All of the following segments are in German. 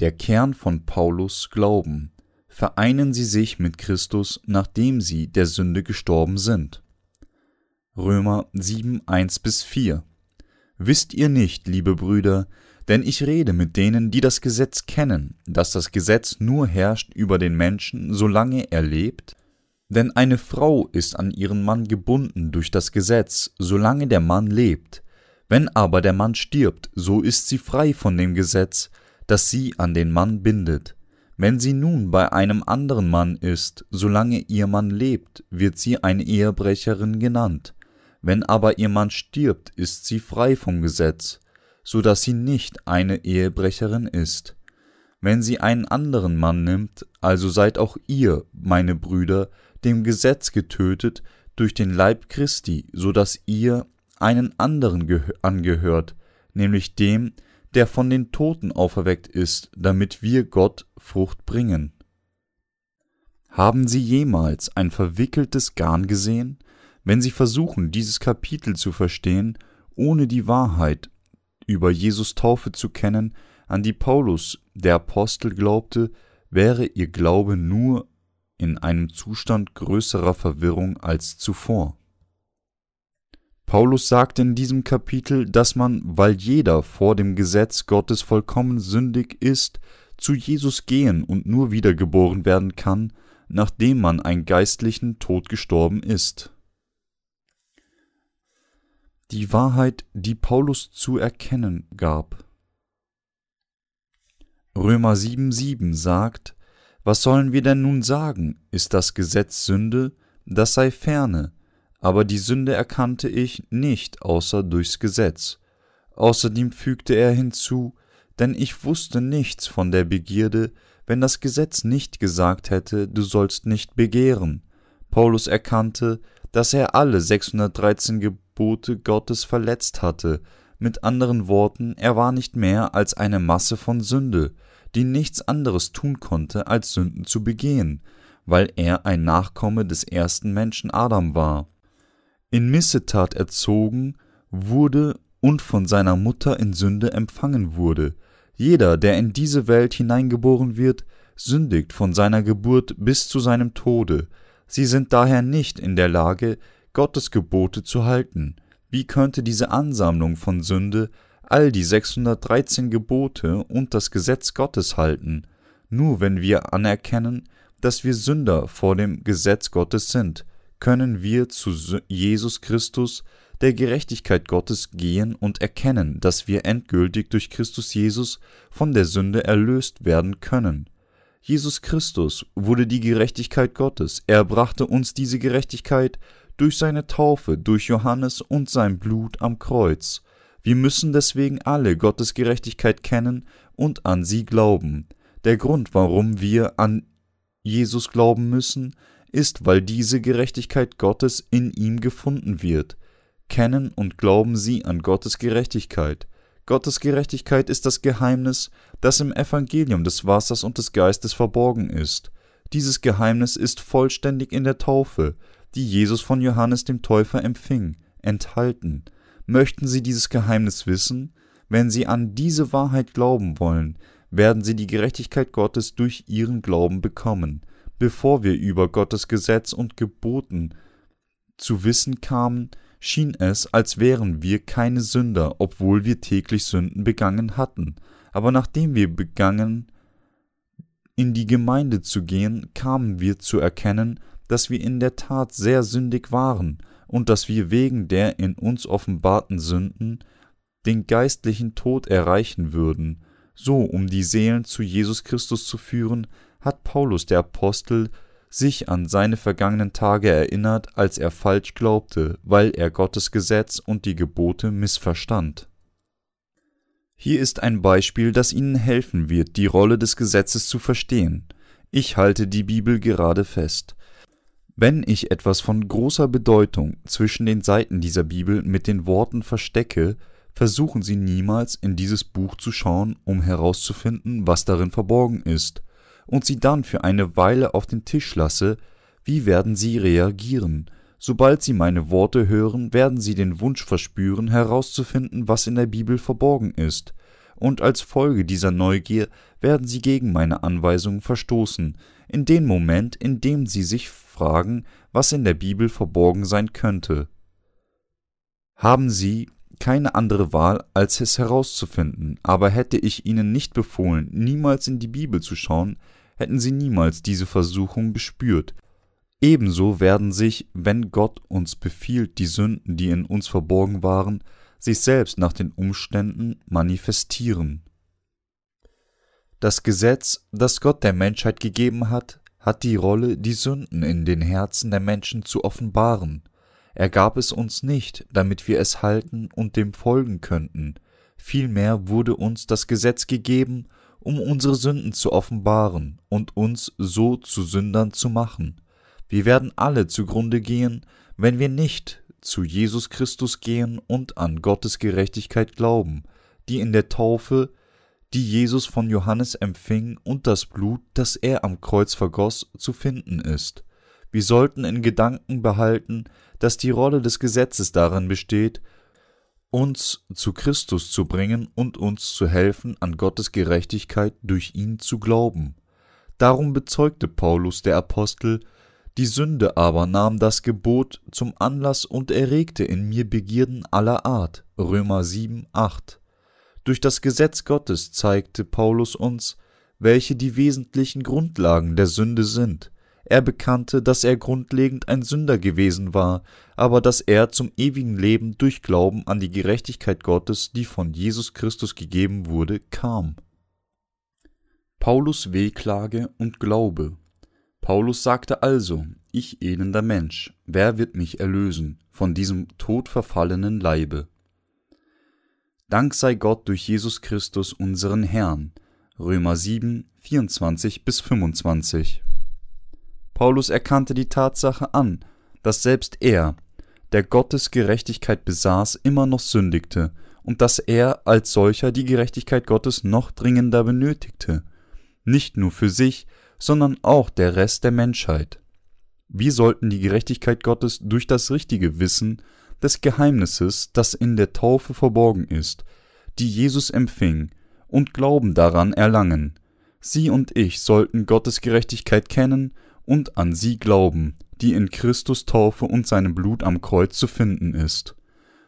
Der Kern von Paulus Glauben. Vereinen sie sich mit Christus, nachdem sie der Sünde gestorben sind. Römer 7, 1 bis 4. Wisst ihr nicht, liebe Brüder, denn ich rede mit denen, die das Gesetz kennen, dass das Gesetz nur herrscht über den Menschen, solange er lebt? Denn eine Frau ist an ihren Mann gebunden durch das Gesetz, solange der Mann lebt. Wenn aber der Mann stirbt, so ist sie frei von dem Gesetz, das sie an den Mann bindet. Wenn sie nun bei einem anderen Mann ist, solange ihr Mann lebt, wird sie eine Ehebrecherin genannt. Wenn aber ihr Mann stirbt, ist sie frei vom Gesetz, so dass sie nicht eine Ehebrecherin ist. Wenn sie einen anderen Mann nimmt, also seid auch ihr, meine Brüder, dem Gesetz getötet durch den Leib Christi, so dass ihr einen anderen angehört, nämlich dem, der von den Toten auferweckt ist, damit wir Gott Frucht bringen. Haben Sie jemals ein verwickeltes Garn gesehen? Wenn Sie versuchen, dieses Kapitel zu verstehen, ohne die Wahrheit über Jesus Taufe zu kennen, an die Paulus, der Apostel, glaubte, wäre Ihr Glaube nur in einem Zustand größerer Verwirrung als zuvor. Paulus sagt in diesem Kapitel, dass man, weil jeder vor dem Gesetz Gottes vollkommen sündig ist, zu Jesus gehen und nur wiedergeboren werden kann, nachdem man einen geistlichen Tod gestorben ist. Die Wahrheit, die Paulus zu erkennen gab. Römer 7,7 sagt: Was sollen wir denn nun sagen? Ist das Gesetz Sünde? Das sei ferne aber die Sünde erkannte ich nicht außer durchs Gesetz. Außerdem fügte er hinzu, denn ich wusste nichts von der Begierde, wenn das Gesetz nicht gesagt hätte, du sollst nicht begehren. Paulus erkannte, dass er alle 613 Gebote Gottes verletzt hatte, mit anderen Worten, er war nicht mehr als eine Masse von Sünde, die nichts anderes tun konnte, als Sünden zu begehen, weil er ein Nachkomme des ersten Menschen Adam war in Missetat erzogen wurde und von seiner Mutter in Sünde empfangen wurde. Jeder, der in diese Welt hineingeboren wird, sündigt von seiner Geburt bis zu seinem Tode. Sie sind daher nicht in der Lage, Gottes Gebote zu halten. Wie könnte diese Ansammlung von Sünde all die 613 Gebote und das Gesetz Gottes halten? Nur wenn wir anerkennen, dass wir Sünder vor dem Gesetz Gottes sind, können wir zu Jesus Christus, der Gerechtigkeit Gottes, gehen und erkennen, dass wir endgültig durch Christus Jesus von der Sünde erlöst werden können. Jesus Christus wurde die Gerechtigkeit Gottes, er brachte uns diese Gerechtigkeit durch seine Taufe, durch Johannes und sein Blut am Kreuz. Wir müssen deswegen alle Gottes Gerechtigkeit kennen und an sie glauben. Der Grund, warum wir an Jesus glauben müssen, ist, weil diese Gerechtigkeit Gottes in ihm gefunden wird. Kennen und glauben sie an Gottes Gerechtigkeit. Gottes Gerechtigkeit ist das Geheimnis, das im Evangelium des Wassers und des Geistes verborgen ist. Dieses Geheimnis ist vollständig in der Taufe, die Jesus von Johannes dem Täufer empfing, enthalten. Möchten Sie dieses Geheimnis wissen? Wenn Sie an diese Wahrheit glauben wollen, werden Sie die Gerechtigkeit Gottes durch Ihren Glauben bekommen bevor wir über Gottes Gesetz und Geboten zu wissen kamen, schien es, als wären wir keine Sünder, obwohl wir täglich Sünden begangen hatten. Aber nachdem wir begangen, in die Gemeinde zu gehen, kamen wir zu erkennen, dass wir in der Tat sehr sündig waren und dass wir wegen der in uns offenbarten Sünden den geistlichen Tod erreichen würden, so um die Seelen zu Jesus Christus zu führen, hat Paulus der Apostel sich an seine vergangenen Tage erinnert, als er falsch glaubte, weil er Gottes Gesetz und die Gebote missverstand. Hier ist ein Beispiel, das Ihnen helfen wird, die Rolle des Gesetzes zu verstehen. Ich halte die Bibel gerade fest. Wenn ich etwas von großer Bedeutung zwischen den Seiten dieser Bibel mit den Worten verstecke, versuchen Sie niemals in dieses Buch zu schauen, um herauszufinden, was darin verborgen ist und sie dann für eine Weile auf den Tisch lasse, wie werden sie reagieren? Sobald sie meine Worte hören, werden sie den Wunsch verspüren, herauszufinden, was in der Bibel verborgen ist, und als Folge dieser Neugier werden sie gegen meine Anweisungen verstoßen, in dem Moment, in dem sie sich fragen, was in der Bibel verborgen sein könnte. Haben sie keine andere Wahl, als es herauszufinden, aber hätte ich ihnen nicht befohlen, niemals in die Bibel zu schauen, hätten sie niemals diese Versuchung gespürt. Ebenso werden sich, wenn Gott uns befiehlt, die Sünden, die in uns verborgen waren, sich selbst nach den Umständen manifestieren. Das Gesetz, das Gott der Menschheit gegeben hat, hat die Rolle, die Sünden in den Herzen der Menschen zu offenbaren. Er gab es uns nicht, damit wir es halten und dem folgen könnten, vielmehr wurde uns das Gesetz gegeben, um unsere Sünden zu offenbaren und uns so zu Sündern zu machen. Wir werden alle zugrunde gehen, wenn wir nicht zu Jesus Christus gehen und an Gottes Gerechtigkeit glauben, die in der Taufe, die Jesus von Johannes empfing, und das Blut, das er am Kreuz vergoss, zu finden ist. Wir sollten in Gedanken behalten, dass die Rolle des Gesetzes darin besteht, uns zu Christus zu bringen und uns zu helfen, an Gottes Gerechtigkeit durch ihn zu glauben. Darum bezeugte Paulus der Apostel, die Sünde aber nahm das Gebot zum Anlass und erregte in mir Begierden aller Art. Römer 7, 8. Durch das Gesetz Gottes zeigte Paulus uns, welche die wesentlichen Grundlagen der Sünde sind. Er bekannte, dass er grundlegend ein Sünder gewesen war, aber dass er zum ewigen Leben durch Glauben an die Gerechtigkeit Gottes, die von Jesus Christus gegeben wurde, kam. Paulus Wehklage und Glaube Paulus sagte also, ich elender Mensch, wer wird mich erlösen von diesem todverfallenen Leibe? Dank sei Gott durch Jesus Christus unseren Herrn. Römer 7, 24 bis 25. Paulus erkannte die Tatsache an, dass selbst er, der Gottes Gerechtigkeit besaß, immer noch sündigte und dass er als solcher die Gerechtigkeit Gottes noch dringender benötigte, nicht nur für sich, sondern auch der Rest der Menschheit. Wir sollten die Gerechtigkeit Gottes durch das richtige Wissen des Geheimnisses, das in der Taufe verborgen ist, die Jesus empfing, und Glauben daran erlangen. Sie und ich sollten Gottes Gerechtigkeit kennen und an sie glauben, die in Christus Taufe und seinem Blut am Kreuz zu finden ist.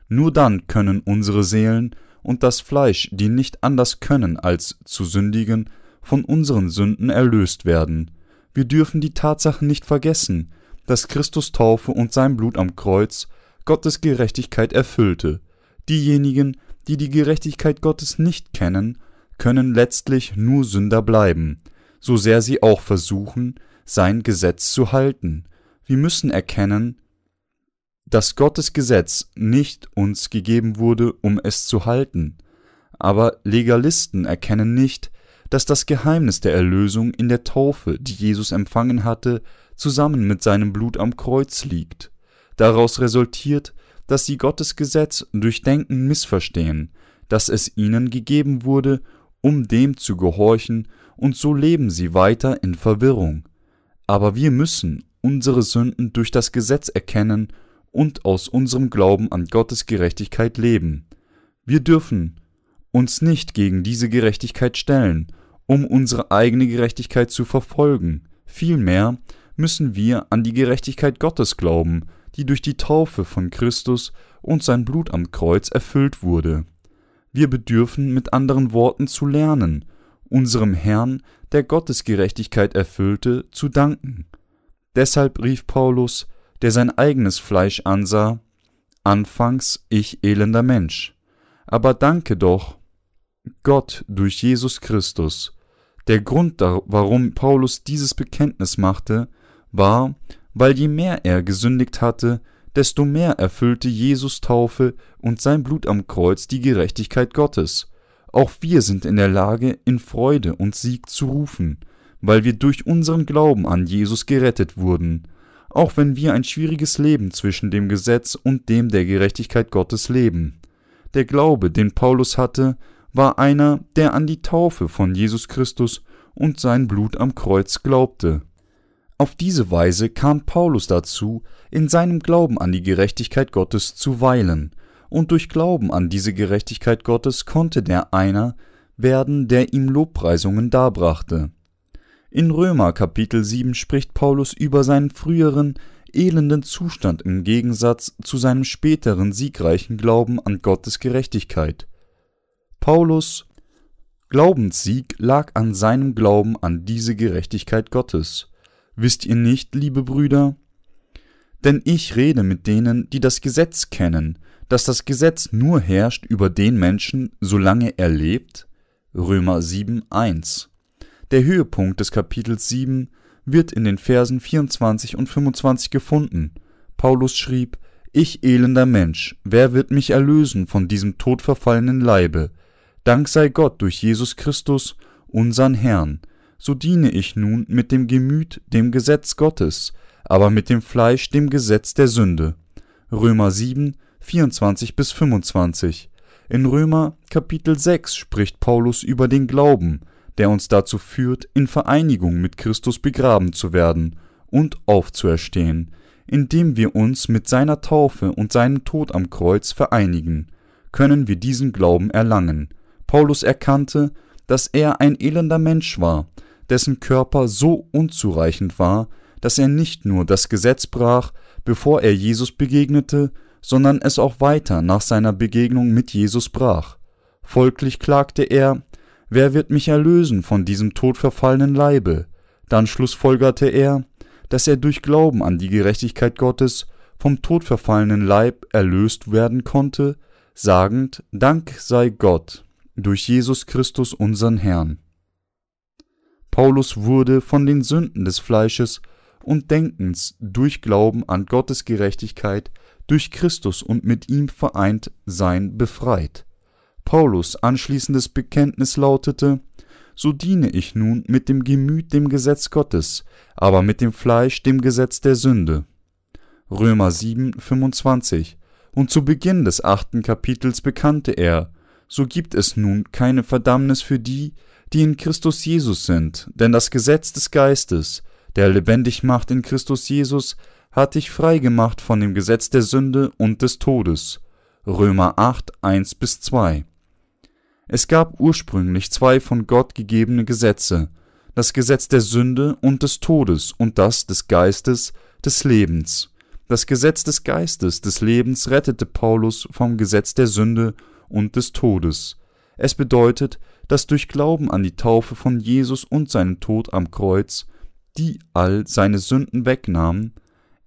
Nur dann können unsere Seelen und das Fleisch, die nicht anders können als zu sündigen, von unseren Sünden erlöst werden. Wir dürfen die Tatsache nicht vergessen, dass Christus Taufe und sein Blut am Kreuz Gottes Gerechtigkeit erfüllte. Diejenigen, die die Gerechtigkeit Gottes nicht kennen, können letztlich nur Sünder bleiben, so sehr sie auch versuchen, sein Gesetz zu halten. Wir müssen erkennen, dass Gottes Gesetz nicht uns gegeben wurde, um es zu halten. Aber Legalisten erkennen nicht, dass das Geheimnis der Erlösung in der Taufe, die Jesus empfangen hatte, zusammen mit seinem Blut am Kreuz liegt. Daraus resultiert, dass sie Gottes Gesetz durch Denken missverstehen, dass es ihnen gegeben wurde, um dem zu gehorchen, und so leben sie weiter in Verwirrung. Aber wir müssen unsere Sünden durch das Gesetz erkennen und aus unserem Glauben an Gottes Gerechtigkeit leben. Wir dürfen uns nicht gegen diese Gerechtigkeit stellen, um unsere eigene Gerechtigkeit zu verfolgen. Vielmehr müssen wir an die Gerechtigkeit Gottes glauben, die durch die Taufe von Christus und sein Blut am Kreuz erfüllt wurde. Wir bedürfen mit anderen Worten zu lernen, unserem Herrn, der Gottes Gerechtigkeit erfüllte, zu danken. Deshalb rief Paulus, der sein eigenes Fleisch ansah, Anfangs ich elender Mensch, aber danke doch, Gott durch Jesus Christus. Der Grund, warum Paulus dieses Bekenntnis machte, war, weil je mehr er gesündigt hatte, desto mehr erfüllte Jesus Taufe und sein Blut am Kreuz die Gerechtigkeit Gottes. Auch wir sind in der Lage, in Freude und Sieg zu rufen, weil wir durch unseren Glauben an Jesus gerettet wurden, auch wenn wir ein schwieriges Leben zwischen dem Gesetz und dem der Gerechtigkeit Gottes leben. Der Glaube, den Paulus hatte, war einer, der an die Taufe von Jesus Christus und sein Blut am Kreuz glaubte. Auf diese Weise kam Paulus dazu, in seinem Glauben an die Gerechtigkeit Gottes zu weilen, und durch Glauben an diese Gerechtigkeit Gottes konnte der einer, werden, der ihm Lobpreisungen darbrachte. In Römer Kapitel 7 spricht Paulus über seinen früheren elenden Zustand im Gegensatz zu seinem späteren siegreichen Glauben an Gottes Gerechtigkeit. Paulus Glaubenssieg lag an seinem Glauben an diese Gerechtigkeit Gottes. Wisst ihr nicht, liebe Brüder? Denn ich rede mit denen, die das Gesetz kennen, dass das Gesetz nur herrscht über den Menschen, solange er lebt? Römer 7, 1. Der Höhepunkt des Kapitels 7 wird in den Versen 24 und 25 gefunden. Paulus schrieb, Ich elender Mensch, wer wird mich erlösen von diesem todverfallenen Leibe? Dank sei Gott durch Jesus Christus, unsern Herrn. So diene ich nun mit dem Gemüt dem Gesetz Gottes, aber mit dem Fleisch dem Gesetz der Sünde. Römer 7, 24 bis 25. In Römer Kapitel 6 spricht Paulus über den Glauben, der uns dazu führt, in Vereinigung mit Christus begraben zu werden und aufzuerstehen, indem wir uns mit seiner Taufe und seinem Tod am Kreuz vereinigen, können wir diesen Glauben erlangen. Paulus erkannte, dass er ein elender Mensch war, dessen Körper so unzureichend war, dass er nicht nur das Gesetz brach, bevor er Jesus begegnete, sondern es auch weiter nach seiner Begegnung mit Jesus brach. Folglich klagte er, Wer wird mich erlösen von diesem todverfallenen Leibe? Dann schlussfolgerte er, dass er durch Glauben an die Gerechtigkeit Gottes vom todverfallenen Leib erlöst werden konnte, sagend, Dank sei Gott durch Jesus Christus unseren Herrn. Paulus wurde von den Sünden des Fleisches und Denkens durch Glauben an Gottes Gerechtigkeit durch Christus und mit ihm vereint sein befreit. Paulus anschließendes Bekenntnis lautete So diene ich nun mit dem Gemüt dem Gesetz Gottes, aber mit dem Fleisch dem Gesetz der Sünde. Römer 7, 25 Und zu Beginn des achten Kapitels bekannte er, so gibt es nun keine Verdammnis für die, die in Christus Jesus sind, denn das Gesetz des Geistes, der lebendig macht in Christus Jesus, hat dich frei gemacht von dem Gesetz der Sünde und des Todes. Römer 8, 1 bis 2. Es gab ursprünglich zwei von Gott gegebene Gesetze, das Gesetz der Sünde und des Todes und das des Geistes des Lebens. Das Gesetz des Geistes des Lebens rettete Paulus vom Gesetz der Sünde und des Todes. Es bedeutet, dass durch Glauben an die Taufe von Jesus und seinen Tod am Kreuz, die all seine Sünden wegnahmen,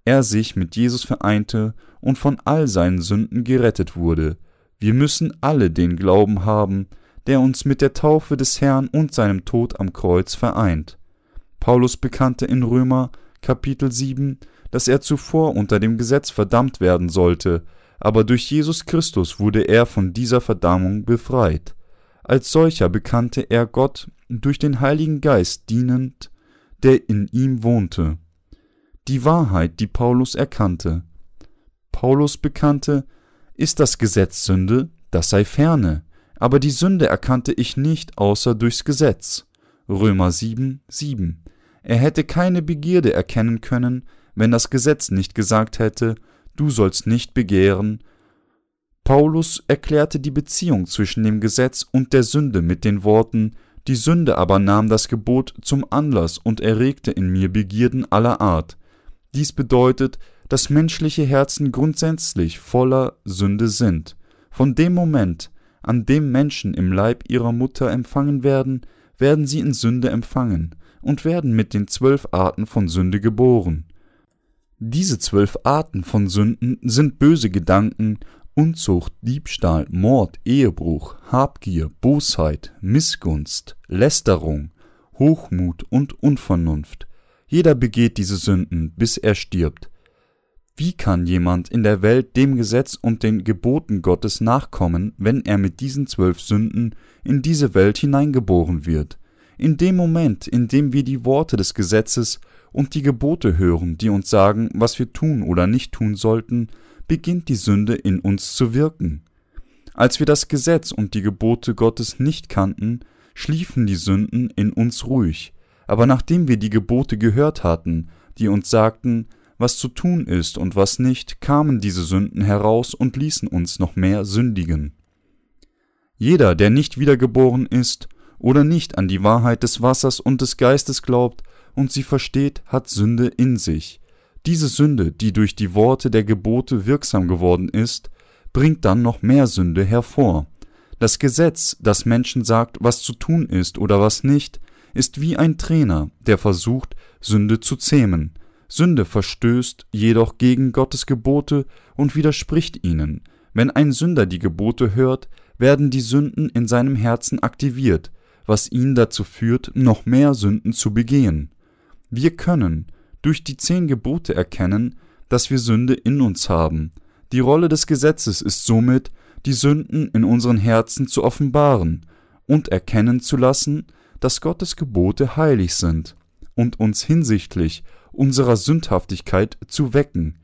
er sich mit Jesus vereinte und von all seinen Sünden gerettet wurde. Wir müssen alle den Glauben haben, der uns mit der Taufe des Herrn und seinem Tod am Kreuz vereint. Paulus bekannte in Römer Kapitel 7, dass er zuvor unter dem Gesetz verdammt werden sollte, aber durch Jesus Christus wurde er von dieser Verdammung befreit. Als solcher bekannte er Gott durch den Heiligen Geist dienend, der in ihm wohnte. Die Wahrheit, die Paulus erkannte. Paulus bekannte, ist das Gesetz Sünde, das sei ferne, aber die Sünde erkannte ich nicht außer durchs Gesetz. Römer 7, 7. Er hätte keine Begierde erkennen können, wenn das Gesetz nicht gesagt hätte, du sollst nicht begehren. Paulus erklärte die Beziehung zwischen dem Gesetz und der Sünde mit den Worten, die Sünde aber nahm das Gebot zum Anlass und erregte in mir Begierden aller Art. Dies bedeutet, dass menschliche Herzen grundsätzlich voller Sünde sind. Von dem Moment, an dem Menschen im Leib ihrer Mutter empfangen werden, werden sie in Sünde empfangen und werden mit den zwölf Arten von Sünde geboren. Diese zwölf Arten von Sünden sind böse Gedanken, Unzucht, Diebstahl, Mord, Ehebruch, Habgier, Bosheit, Missgunst, Lästerung, Hochmut und Unvernunft. Jeder begeht diese Sünden, bis er stirbt. Wie kann jemand in der Welt dem Gesetz und den Geboten Gottes nachkommen, wenn er mit diesen zwölf Sünden in diese Welt hineingeboren wird? In dem Moment, in dem wir die Worte des Gesetzes und die Gebote hören, die uns sagen, was wir tun oder nicht tun sollten, beginnt die Sünde in uns zu wirken. Als wir das Gesetz und die Gebote Gottes nicht kannten, schliefen die Sünden in uns ruhig, aber nachdem wir die Gebote gehört hatten, die uns sagten, was zu tun ist und was nicht, kamen diese Sünden heraus und ließen uns noch mehr sündigen. Jeder, der nicht wiedergeboren ist oder nicht an die Wahrheit des Wassers und des Geistes glaubt und sie versteht, hat Sünde in sich. Diese Sünde, die durch die Worte der Gebote wirksam geworden ist, bringt dann noch mehr Sünde hervor. Das Gesetz, das Menschen sagt, was zu tun ist oder was nicht, ist wie ein Trainer, der versucht, Sünde zu zähmen. Sünde verstößt jedoch gegen Gottes Gebote und widerspricht ihnen. Wenn ein Sünder die Gebote hört, werden die Sünden in seinem Herzen aktiviert, was ihn dazu führt, noch mehr Sünden zu begehen. Wir können durch die zehn Gebote erkennen, dass wir Sünde in uns haben. Die Rolle des Gesetzes ist somit, die Sünden in unseren Herzen zu offenbaren und erkennen zu lassen, dass Gottes Gebote heilig sind und uns hinsichtlich unserer Sündhaftigkeit zu wecken.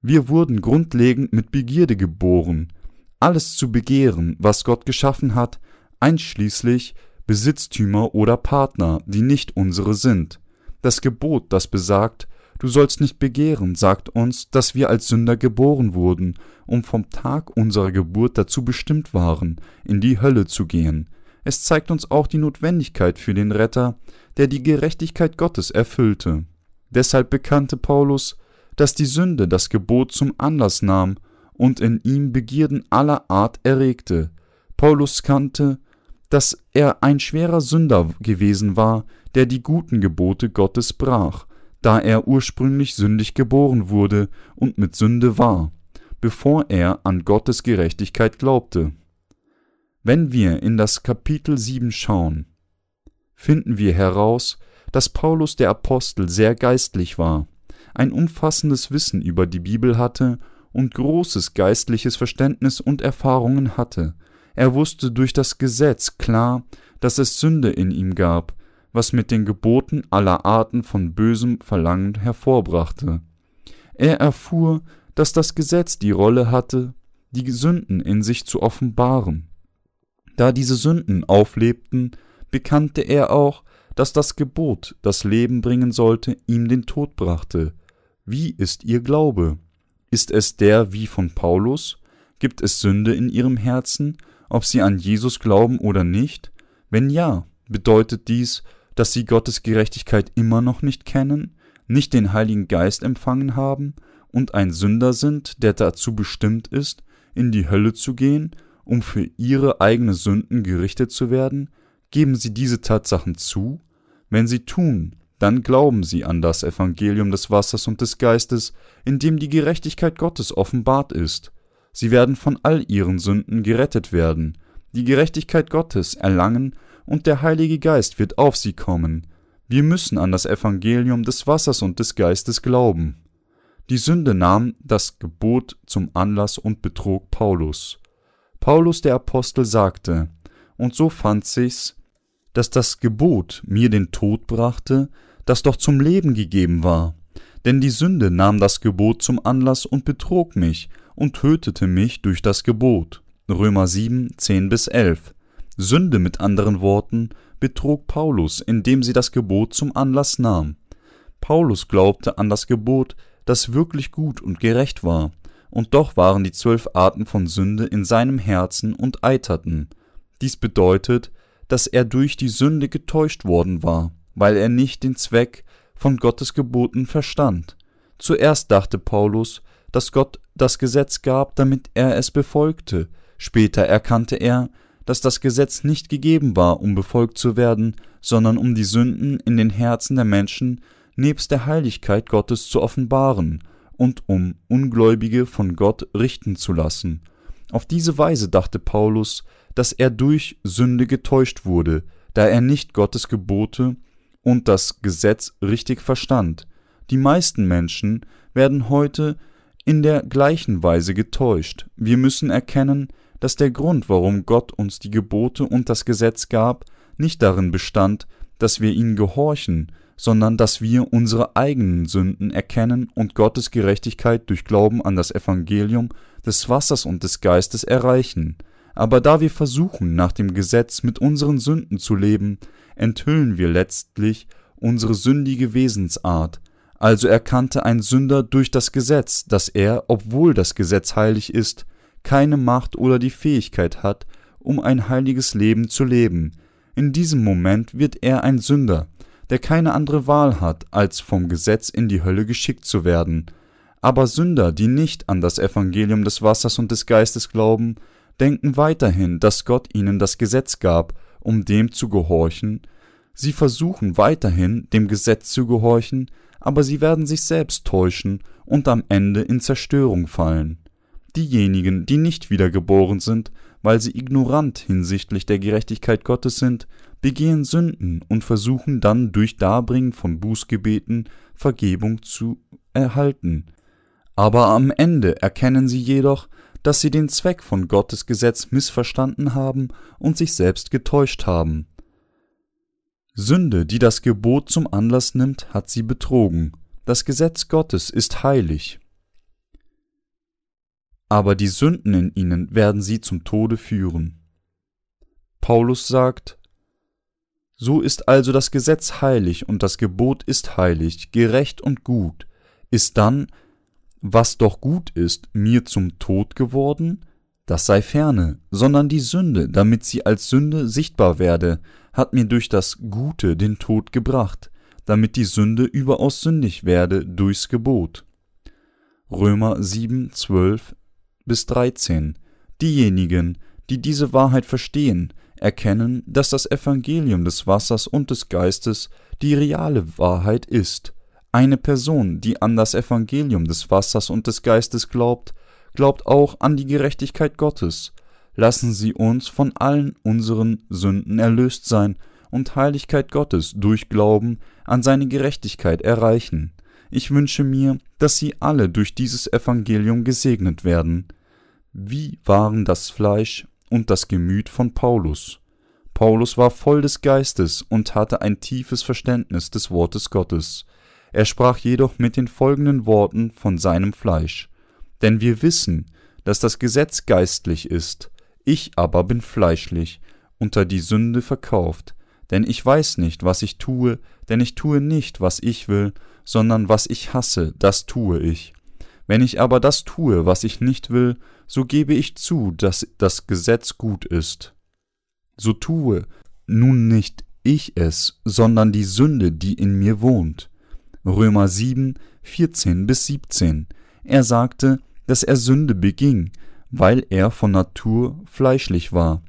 Wir wurden grundlegend mit Begierde geboren, alles zu begehren, was Gott geschaffen hat, einschließlich Besitztümer oder Partner, die nicht unsere sind. Das Gebot, das besagt, du sollst nicht begehren, sagt uns, dass wir als Sünder geboren wurden, um vom Tag unserer Geburt dazu bestimmt waren, in die Hölle zu gehen. Es zeigt uns auch die Notwendigkeit für den Retter, der die Gerechtigkeit Gottes erfüllte. Deshalb bekannte Paulus, dass die Sünde das Gebot zum Anlass nahm und in ihm Begierden aller Art erregte. Paulus kannte, dass er ein schwerer Sünder gewesen war, der die guten Gebote Gottes brach, da er ursprünglich sündig geboren wurde und mit Sünde war, bevor er an Gottes Gerechtigkeit glaubte. Wenn wir in das Kapitel 7 schauen, finden wir heraus, dass Paulus der Apostel sehr geistlich war, ein umfassendes Wissen über die Bibel hatte und großes geistliches Verständnis und Erfahrungen hatte. Er wusste durch das Gesetz klar, dass es Sünde in ihm gab, was mit den Geboten aller Arten von bösem Verlangen hervorbrachte. Er erfuhr, dass das Gesetz die Rolle hatte, die Sünden in sich zu offenbaren. Da diese Sünden auflebten, bekannte er auch, dass das Gebot, das Leben bringen sollte, ihm den Tod brachte. Wie ist ihr Glaube? Ist es der wie von Paulus? Gibt es Sünde in ihrem Herzen, ob sie an Jesus glauben oder nicht? Wenn ja, bedeutet dies, dass sie Gottes Gerechtigkeit immer noch nicht kennen, nicht den Heiligen Geist empfangen haben und ein Sünder sind, der dazu bestimmt ist, in die Hölle zu gehen, um für ihre eigene Sünden gerichtet zu werden? Geben sie diese Tatsachen zu? Wenn sie tun, dann glauben sie an das Evangelium des Wassers und des Geistes, in dem die Gerechtigkeit Gottes offenbart ist. Sie werden von all ihren Sünden gerettet werden, die Gerechtigkeit Gottes erlangen und der Heilige Geist wird auf sie kommen. Wir müssen an das Evangelium des Wassers und des Geistes glauben. Die Sünde nahm das Gebot zum Anlass und betrog Paulus. Paulus der Apostel sagte, und so fand sich's, dass das Gebot mir den Tod brachte, das doch zum Leben gegeben war. Denn die Sünde nahm das Gebot zum Anlass und betrog mich und tötete mich durch das Gebot. Römer 7, 10 bis 11. Sünde mit anderen Worten betrog Paulus, indem sie das Gebot zum Anlass nahm. Paulus glaubte an das Gebot, das wirklich gut und gerecht war, und doch waren die zwölf Arten von Sünde in seinem Herzen und eiterten. Dies bedeutet, dass er durch die Sünde getäuscht worden war, weil er nicht den Zweck von Gottes Geboten verstand. Zuerst dachte Paulus, dass Gott das Gesetz gab, damit er es befolgte, später erkannte er, dass das Gesetz nicht gegeben war, um befolgt zu werden, sondern um die Sünden in den Herzen der Menschen nebst der Heiligkeit Gottes zu offenbaren und um Ungläubige von Gott richten zu lassen. Auf diese Weise dachte Paulus, dass er durch Sünde getäuscht wurde, da er nicht Gottes Gebote und das Gesetz richtig verstand. Die meisten Menschen werden heute in der gleichen Weise getäuscht. Wir müssen erkennen, dass der Grund, warum Gott uns die Gebote und das Gesetz gab, nicht darin bestand, dass wir ihnen gehorchen, sondern dass wir unsere eigenen Sünden erkennen und Gottes Gerechtigkeit durch Glauben an das Evangelium des Wassers und des Geistes erreichen. Aber da wir versuchen, nach dem Gesetz mit unseren Sünden zu leben, enthüllen wir letztlich unsere sündige Wesensart. Also erkannte ein Sünder durch das Gesetz, dass er, obwohl das Gesetz heilig ist, keine Macht oder die Fähigkeit hat, um ein heiliges Leben zu leben. In diesem Moment wird er ein Sünder, der keine andere Wahl hat, als vom Gesetz in die Hölle geschickt zu werden. Aber Sünder, die nicht an das Evangelium des Wassers und des Geistes glauben, denken weiterhin, dass Gott ihnen das Gesetz gab, um dem zu gehorchen. Sie versuchen weiterhin, dem Gesetz zu gehorchen, aber sie werden sich selbst täuschen und am Ende in Zerstörung fallen. Diejenigen, die nicht wiedergeboren sind, weil sie ignorant hinsichtlich der Gerechtigkeit Gottes sind, begehen Sünden und versuchen dann durch Darbringen von Bußgebeten Vergebung zu erhalten. Aber am Ende erkennen sie jedoch, dass sie den Zweck von Gottes Gesetz missverstanden haben und sich selbst getäuscht haben. Sünde, die das Gebot zum Anlass nimmt, hat sie betrogen. Das Gesetz Gottes ist heilig. Aber die Sünden in ihnen werden sie zum Tode führen. Paulus sagt, so ist also das Gesetz heilig und das Gebot ist heilig, gerecht und gut. Ist dann, was doch gut ist, mir zum Tod geworden? Das sei ferne, sondern die Sünde, damit sie als Sünde sichtbar werde, hat mir durch das Gute den Tod gebracht, damit die Sünde überaus sündig werde durchs Gebot. Römer 7, 12 bis 13. Diejenigen, die diese Wahrheit verstehen, erkennen, dass das Evangelium des Wassers und des Geistes die reale Wahrheit ist. Eine Person, die an das Evangelium des Wassers und des Geistes glaubt, glaubt auch an die Gerechtigkeit Gottes. Lassen Sie uns von allen unseren Sünden erlöst sein und Heiligkeit Gottes durch Glauben an seine Gerechtigkeit erreichen. Ich wünsche mir, dass Sie alle durch dieses Evangelium gesegnet werden. Wie waren das Fleisch und das Gemüt von Paulus. Paulus war voll des Geistes und hatte ein tiefes Verständnis des Wortes Gottes. Er sprach jedoch mit den folgenden Worten von seinem Fleisch. Denn wir wissen, dass das Gesetz geistlich ist, ich aber bin fleischlich, unter die Sünde verkauft. Denn ich weiß nicht, was ich tue, denn ich tue nicht, was ich will, sondern was ich hasse, das tue ich. Wenn ich aber das tue, was ich nicht will, so gebe ich zu, dass das Gesetz gut ist. So tue nun nicht ich es, sondern die Sünde, die in mir wohnt. Römer 7, 14 bis 17. Er sagte, dass er Sünde beging, weil er von Natur fleischlich war.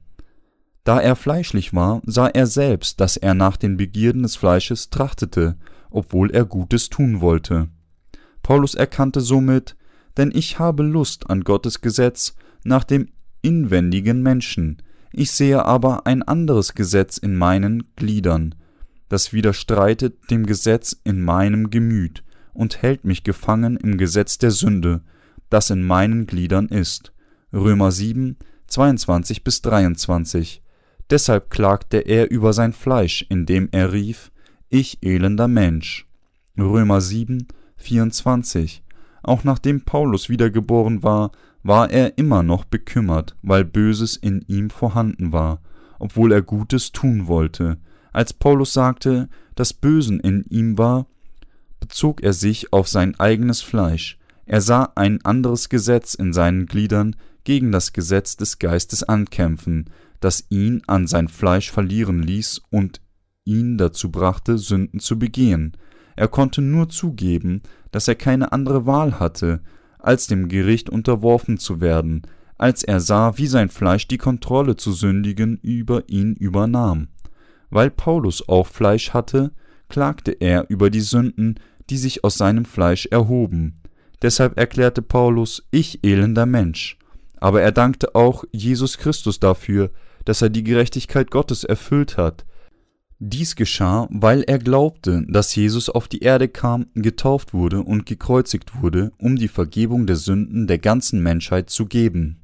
Da er fleischlich war, sah er selbst, dass er nach den Begierden des Fleisches trachtete, obwohl er Gutes tun wollte. Paulus erkannte somit, denn ich habe Lust an Gottes Gesetz nach dem inwendigen Menschen, ich sehe aber ein anderes Gesetz in meinen Gliedern, das widerstreitet dem Gesetz in meinem Gemüt und hält mich gefangen im Gesetz der Sünde, das in meinen Gliedern ist. Römer 7, 22 bis 23. Deshalb klagte er über sein Fleisch, indem er rief, Ich elender Mensch. Römer 7, 24. Auch nachdem Paulus wiedergeboren war, war er immer noch bekümmert, weil Böses in ihm vorhanden war, obwohl er Gutes tun wollte. Als Paulus sagte, dass Bösen in ihm war, bezog er sich auf sein eigenes Fleisch. Er sah ein anderes Gesetz in seinen Gliedern gegen das Gesetz des Geistes ankämpfen, das ihn an sein Fleisch verlieren ließ und ihn dazu brachte, Sünden zu begehen. Er konnte nur zugeben, dass er keine andere Wahl hatte, als dem Gericht unterworfen zu werden, als er sah, wie sein Fleisch die Kontrolle zu sündigen über ihn übernahm. Weil Paulus auch Fleisch hatte, klagte er über die Sünden, die sich aus seinem Fleisch erhoben. Deshalb erklärte Paulus, ich elender Mensch. Aber er dankte auch Jesus Christus dafür, dass er die Gerechtigkeit Gottes erfüllt hat, dies geschah, weil er glaubte, dass Jesus auf die Erde kam, getauft wurde und gekreuzigt wurde, um die Vergebung der Sünden der ganzen Menschheit zu geben.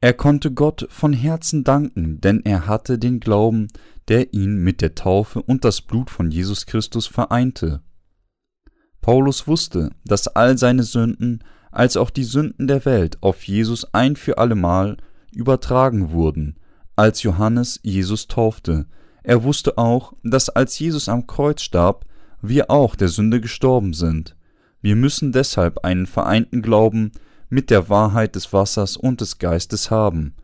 Er konnte Gott von Herzen danken, denn er hatte den Glauben, der ihn mit der Taufe und das Blut von Jesus Christus vereinte. Paulus wusste, dass all seine Sünden, als auch die Sünden der Welt, auf Jesus ein für allemal übertragen wurden, als Johannes Jesus taufte, er wusste auch, dass als Jesus am Kreuz starb, wir auch der Sünde gestorben sind. Wir müssen deshalb einen vereinten Glauben mit der Wahrheit des Wassers und des Geistes haben.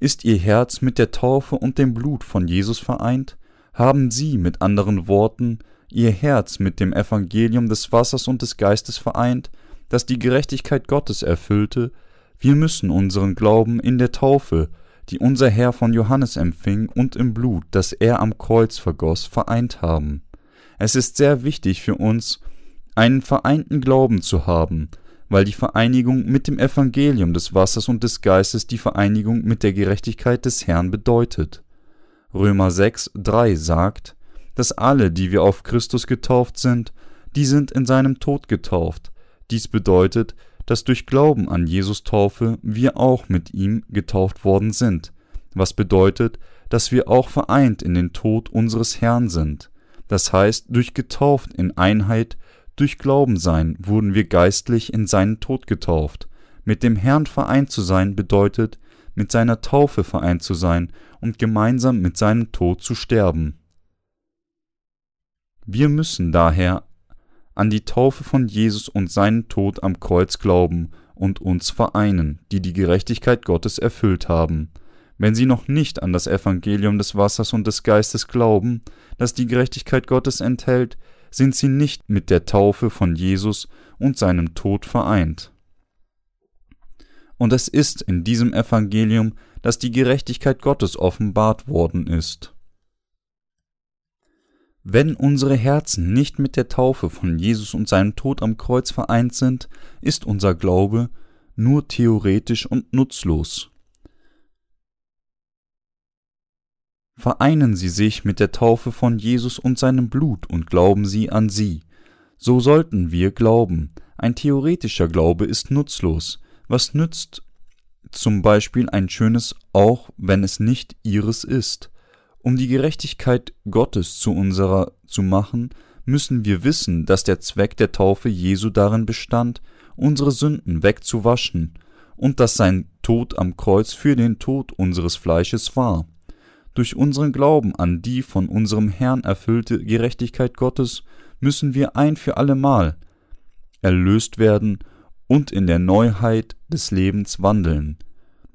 Ist ihr Herz mit der Taufe und dem Blut von Jesus vereint? Haben Sie mit anderen Worten Ihr Herz mit dem Evangelium des Wassers und des Geistes vereint, das die Gerechtigkeit Gottes erfüllte? Wir müssen unseren Glauben in der Taufe, die unser Herr von Johannes empfing, und im Blut, das er am Kreuz vergoss, vereint haben. Es ist sehr wichtig für uns, einen vereinten Glauben zu haben, weil die Vereinigung mit dem Evangelium des Wassers und des Geistes die Vereinigung mit der Gerechtigkeit des Herrn bedeutet. Römer 6, 3 sagt, dass alle, die wir auf Christus getauft sind, die sind in seinem Tod getauft. Dies bedeutet, dass durch Glauben an Jesus Taufe wir auch mit ihm getauft worden sind, was bedeutet, dass wir auch vereint in den Tod unseres Herrn sind. Das heißt, durch getauft in Einheit durch Glauben sein wurden wir geistlich in seinen Tod getauft. Mit dem Herrn vereint zu sein bedeutet, mit seiner Taufe vereint zu sein und gemeinsam mit seinem Tod zu sterben. Wir müssen daher an die Taufe von Jesus und seinen Tod am Kreuz glauben und uns vereinen, die die Gerechtigkeit Gottes erfüllt haben. Wenn sie noch nicht an das Evangelium des Wassers und des Geistes glauben, das die Gerechtigkeit Gottes enthält, sind sie nicht mit der Taufe von Jesus und seinem Tod vereint. Und es ist in diesem Evangelium, dass die Gerechtigkeit Gottes offenbart worden ist. Wenn unsere Herzen nicht mit der Taufe von Jesus und seinem Tod am Kreuz vereint sind, ist unser Glaube nur theoretisch und nutzlos. Vereinen Sie sich mit der Taufe von Jesus und seinem Blut und glauben Sie an sie. So sollten wir glauben. Ein theoretischer Glaube ist nutzlos. Was nützt zum Beispiel ein schönes, auch wenn es nicht ihres ist? Um die Gerechtigkeit Gottes zu unserer zu machen, müssen wir wissen, dass der Zweck der Taufe Jesu darin bestand, unsere Sünden wegzuwaschen, und dass sein Tod am Kreuz für den Tod unseres Fleisches war. Durch unseren Glauben an die von unserem Herrn erfüllte Gerechtigkeit Gottes müssen wir ein für allemal erlöst werden und in der Neuheit des Lebens wandeln.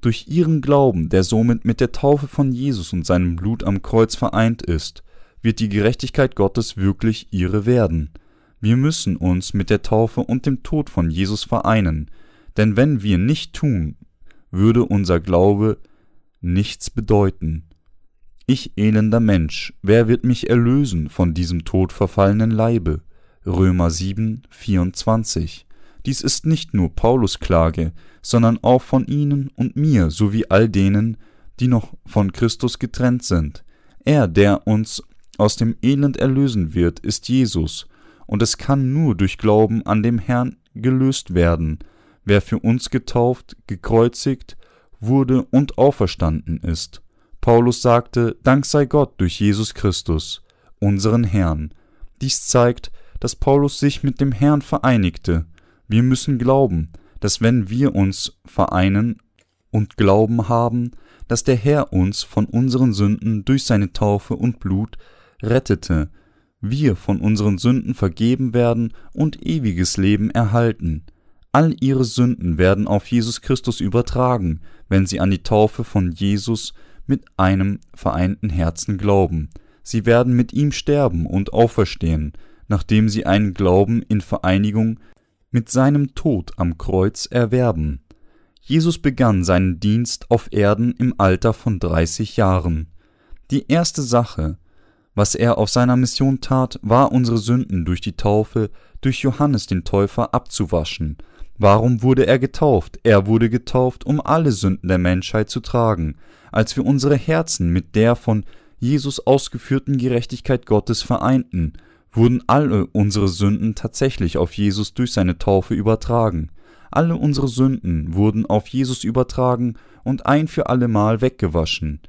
Durch ihren Glauben, der somit mit der Taufe von Jesus und seinem Blut am Kreuz vereint ist, wird die Gerechtigkeit Gottes wirklich ihre werden. Wir müssen uns mit der Taufe und dem Tod von Jesus vereinen, denn wenn wir nicht tun, würde unser Glaube nichts bedeuten. Ich elender Mensch, wer wird mich erlösen von diesem todverfallenen Leibe? Römer 7, 24. Dies ist nicht nur Paulus Klage, sondern auch von Ihnen und mir sowie all denen, die noch von Christus getrennt sind. Er, der uns aus dem Elend erlösen wird, ist Jesus, und es kann nur durch Glauben an dem Herrn gelöst werden, wer für uns getauft, gekreuzigt wurde und auferstanden ist. Paulus sagte, Dank sei Gott durch Jesus Christus, unseren Herrn. Dies zeigt, dass Paulus sich mit dem Herrn vereinigte, wir müssen glauben, dass wenn wir uns vereinen und Glauben haben, dass der Herr uns von unseren Sünden durch seine Taufe und Blut rettete, wir von unseren Sünden vergeben werden und ewiges Leben erhalten. All ihre Sünden werden auf Jesus Christus übertragen, wenn sie an die Taufe von Jesus mit einem vereinten Herzen glauben. Sie werden mit ihm sterben und auferstehen, nachdem sie einen Glauben in Vereinigung mit seinem Tod am Kreuz erwerben. Jesus begann seinen Dienst auf Erden im Alter von 30 Jahren. Die erste Sache, was er auf seiner Mission tat, war unsere Sünden durch die Taufe durch Johannes den Täufer abzuwaschen. Warum wurde er getauft? Er wurde getauft, um alle Sünden der Menschheit zu tragen. Als wir unsere Herzen mit der von Jesus ausgeführten Gerechtigkeit Gottes vereinten, wurden alle unsere Sünden tatsächlich auf Jesus durch seine Taufe übertragen. Alle unsere Sünden wurden auf Jesus übertragen und ein für allemal weggewaschen.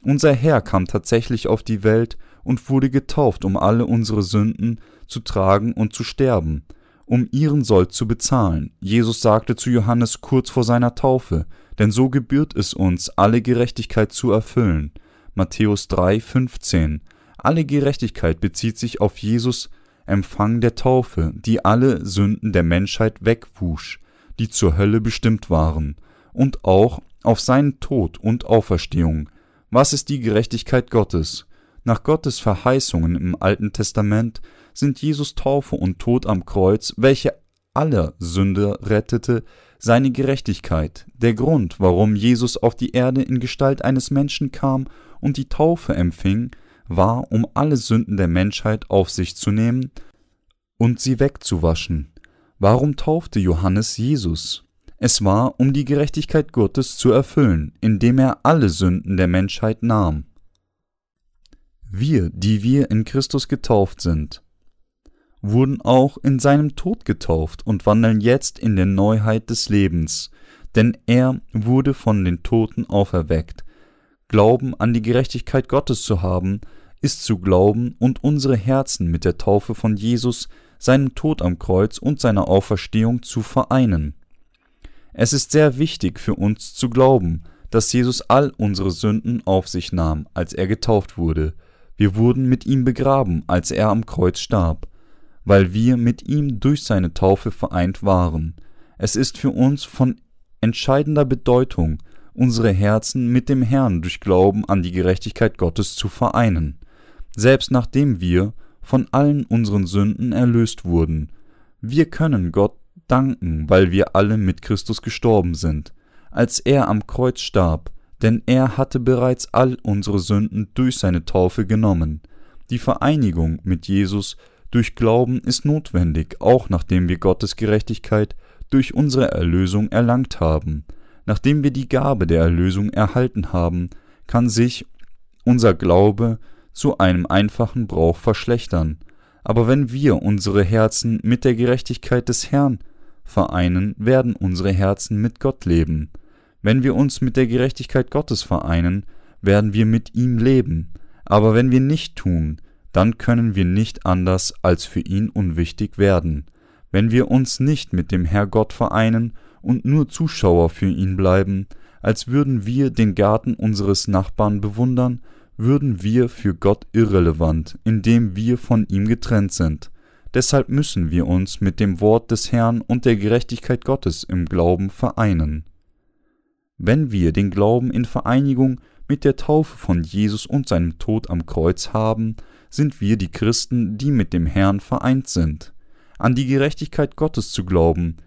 Unser Herr kam tatsächlich auf die Welt und wurde getauft, um alle unsere Sünden zu tragen und zu sterben, um ihren Sold zu bezahlen. Jesus sagte zu Johannes kurz vor seiner Taufe, denn so gebührt es uns, alle Gerechtigkeit zu erfüllen. Matthäus 3, 15. Alle Gerechtigkeit bezieht sich auf Jesus Empfang der Taufe, die alle Sünden der Menschheit wegwusch, die zur Hölle bestimmt waren, und auch auf seinen Tod und Auferstehung. Was ist die Gerechtigkeit Gottes? Nach Gottes Verheißungen im Alten Testament sind Jesus Taufe und Tod am Kreuz, welche aller Sünder rettete, seine Gerechtigkeit, der Grund, warum Jesus auf die Erde in Gestalt eines Menschen kam und die Taufe empfing, war, um alle Sünden der Menschheit auf sich zu nehmen und sie wegzuwaschen. Warum taufte Johannes Jesus? Es war, um die Gerechtigkeit Gottes zu erfüllen, indem er alle Sünden der Menschheit nahm. Wir, die wir in Christus getauft sind, wurden auch in seinem Tod getauft und wandeln jetzt in der Neuheit des Lebens, denn er wurde von den Toten auferweckt. Glauben an die Gerechtigkeit Gottes zu haben, ist zu glauben und unsere Herzen mit der Taufe von Jesus, seinem Tod am Kreuz und seiner Auferstehung zu vereinen. Es ist sehr wichtig für uns zu glauben, dass Jesus all unsere Sünden auf sich nahm, als er getauft wurde. Wir wurden mit ihm begraben, als er am Kreuz starb, weil wir mit ihm durch seine Taufe vereint waren. Es ist für uns von entscheidender Bedeutung, unsere Herzen mit dem Herrn durch Glauben an die Gerechtigkeit Gottes zu vereinen. Selbst nachdem wir von allen unseren Sünden erlöst wurden, wir können Gott danken, weil wir alle mit Christus gestorben sind, als er am Kreuz starb, denn er hatte bereits all unsere Sünden durch seine Taufe genommen. Die Vereinigung mit Jesus durch Glauben ist notwendig, auch nachdem wir Gottes Gerechtigkeit durch unsere Erlösung erlangt haben. Nachdem wir die Gabe der Erlösung erhalten haben, kann sich unser Glaube zu einem einfachen Brauch verschlechtern. Aber wenn wir unsere Herzen mit der Gerechtigkeit des Herrn vereinen, werden unsere Herzen mit Gott leben. Wenn wir uns mit der Gerechtigkeit Gottes vereinen, werden wir mit ihm leben. Aber wenn wir nicht tun, dann können wir nicht anders als für ihn unwichtig werden. Wenn wir uns nicht mit dem Herr Gott vereinen und nur Zuschauer für ihn bleiben, als würden wir den Garten unseres Nachbarn bewundern, würden wir für Gott irrelevant, indem wir von ihm getrennt sind. Deshalb müssen wir uns mit dem Wort des Herrn und der Gerechtigkeit Gottes im Glauben vereinen. Wenn wir den Glauben in Vereinigung mit der Taufe von Jesus und seinem Tod am Kreuz haben, sind wir die Christen, die mit dem Herrn vereint sind. An die Gerechtigkeit Gottes zu glauben,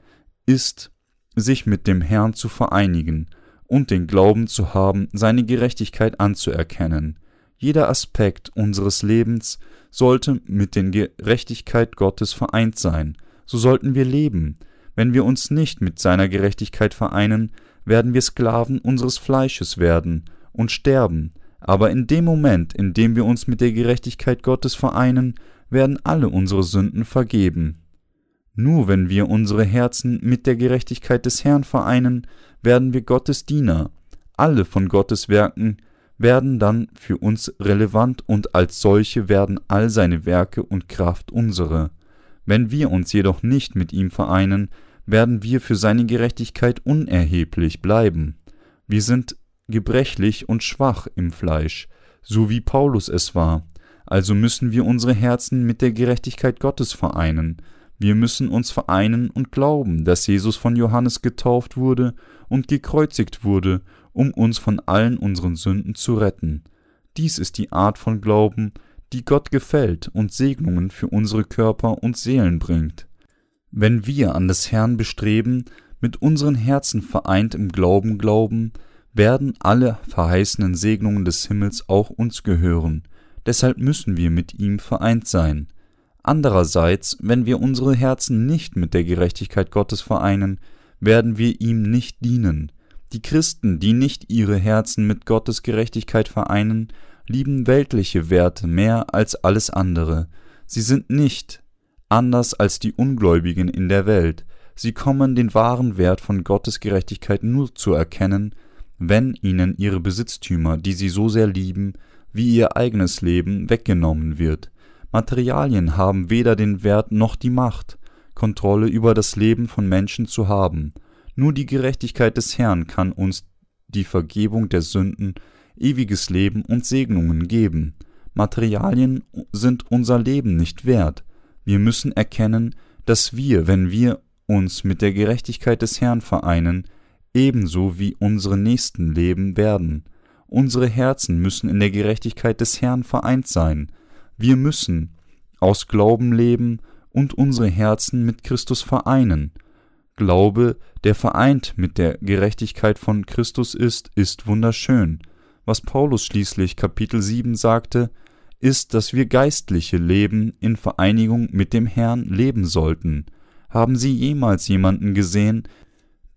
ist sich mit dem Herrn zu vereinigen und den Glauben zu haben, seine Gerechtigkeit anzuerkennen. Jeder Aspekt unseres Lebens sollte mit der Gerechtigkeit Gottes vereint sein, so sollten wir leben. Wenn wir uns nicht mit seiner Gerechtigkeit vereinen, werden wir Sklaven unseres Fleisches werden und sterben, aber in dem Moment, in dem wir uns mit der Gerechtigkeit Gottes vereinen, werden alle unsere Sünden vergeben. Nur wenn wir unsere Herzen mit der Gerechtigkeit des Herrn vereinen, werden wir Gottes Diener. Alle von Gottes Werken werden dann für uns relevant und als solche werden all seine Werke und Kraft unsere. Wenn wir uns jedoch nicht mit ihm vereinen, werden wir für seine Gerechtigkeit unerheblich bleiben. Wir sind gebrechlich und schwach im Fleisch, so wie Paulus es war. Also müssen wir unsere Herzen mit der Gerechtigkeit Gottes vereinen. Wir müssen uns vereinen und glauben, dass Jesus von Johannes getauft wurde und gekreuzigt wurde, um uns von allen unseren Sünden zu retten. Dies ist die Art von Glauben, die Gott gefällt und Segnungen für unsere Körper und Seelen bringt. Wenn wir an des Herrn bestreben, mit unseren Herzen vereint im Glauben glauben, werden alle verheißenen Segnungen des Himmels auch uns gehören, deshalb müssen wir mit ihm vereint sein. Andererseits, wenn wir unsere Herzen nicht mit der Gerechtigkeit Gottes vereinen, werden wir ihm nicht dienen. Die Christen, die nicht ihre Herzen mit Gottes Gerechtigkeit vereinen, lieben weltliche Werte mehr als alles andere. Sie sind nicht anders als die Ungläubigen in der Welt, sie kommen den wahren Wert von Gottes Gerechtigkeit nur zu erkennen, wenn ihnen ihre Besitztümer, die sie so sehr lieben, wie ihr eigenes Leben weggenommen wird. Materialien haben weder den Wert noch die Macht, Kontrolle über das Leben von Menschen zu haben. Nur die Gerechtigkeit des Herrn kann uns die Vergebung der Sünden, ewiges Leben und Segnungen geben. Materialien sind unser Leben nicht wert. Wir müssen erkennen, dass wir, wenn wir uns mit der Gerechtigkeit des Herrn vereinen, ebenso wie unsere nächsten Leben werden. Unsere Herzen müssen in der Gerechtigkeit des Herrn vereint sein. Wir müssen aus Glauben leben und unsere Herzen mit Christus vereinen. Glaube, der vereint mit der Gerechtigkeit von Christus ist, ist wunderschön. Was Paulus schließlich Kapitel 7 sagte, ist, dass wir geistliche Leben in Vereinigung mit dem Herrn leben sollten. Haben Sie jemals jemanden gesehen,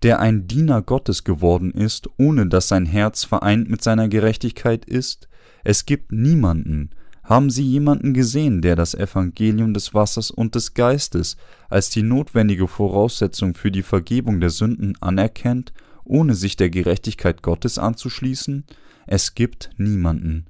der ein Diener Gottes geworden ist, ohne dass sein Herz vereint mit seiner Gerechtigkeit ist? Es gibt niemanden. Haben Sie jemanden gesehen, der das Evangelium des Wassers und des Geistes als die notwendige Voraussetzung für die Vergebung der Sünden anerkennt, ohne sich der Gerechtigkeit Gottes anzuschließen? Es gibt niemanden.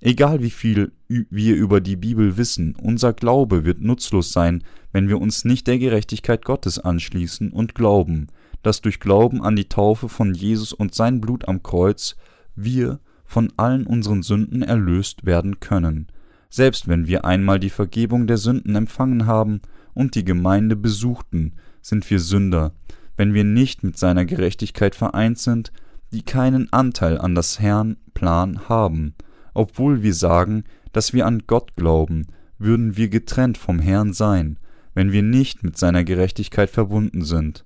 Egal wie viel wir über die Bibel wissen, unser Glaube wird nutzlos sein, wenn wir uns nicht der Gerechtigkeit Gottes anschließen und glauben, dass durch Glauben an die Taufe von Jesus und sein Blut am Kreuz wir von allen unseren Sünden erlöst werden können. Selbst wenn wir einmal die Vergebung der Sünden empfangen haben und die Gemeinde besuchten, sind wir Sünder, wenn wir nicht mit seiner Gerechtigkeit vereint sind, die keinen Anteil an das Herrn Plan haben. Obwohl wir sagen, dass wir an Gott glauben, würden wir getrennt vom Herrn sein, wenn wir nicht mit seiner Gerechtigkeit verbunden sind.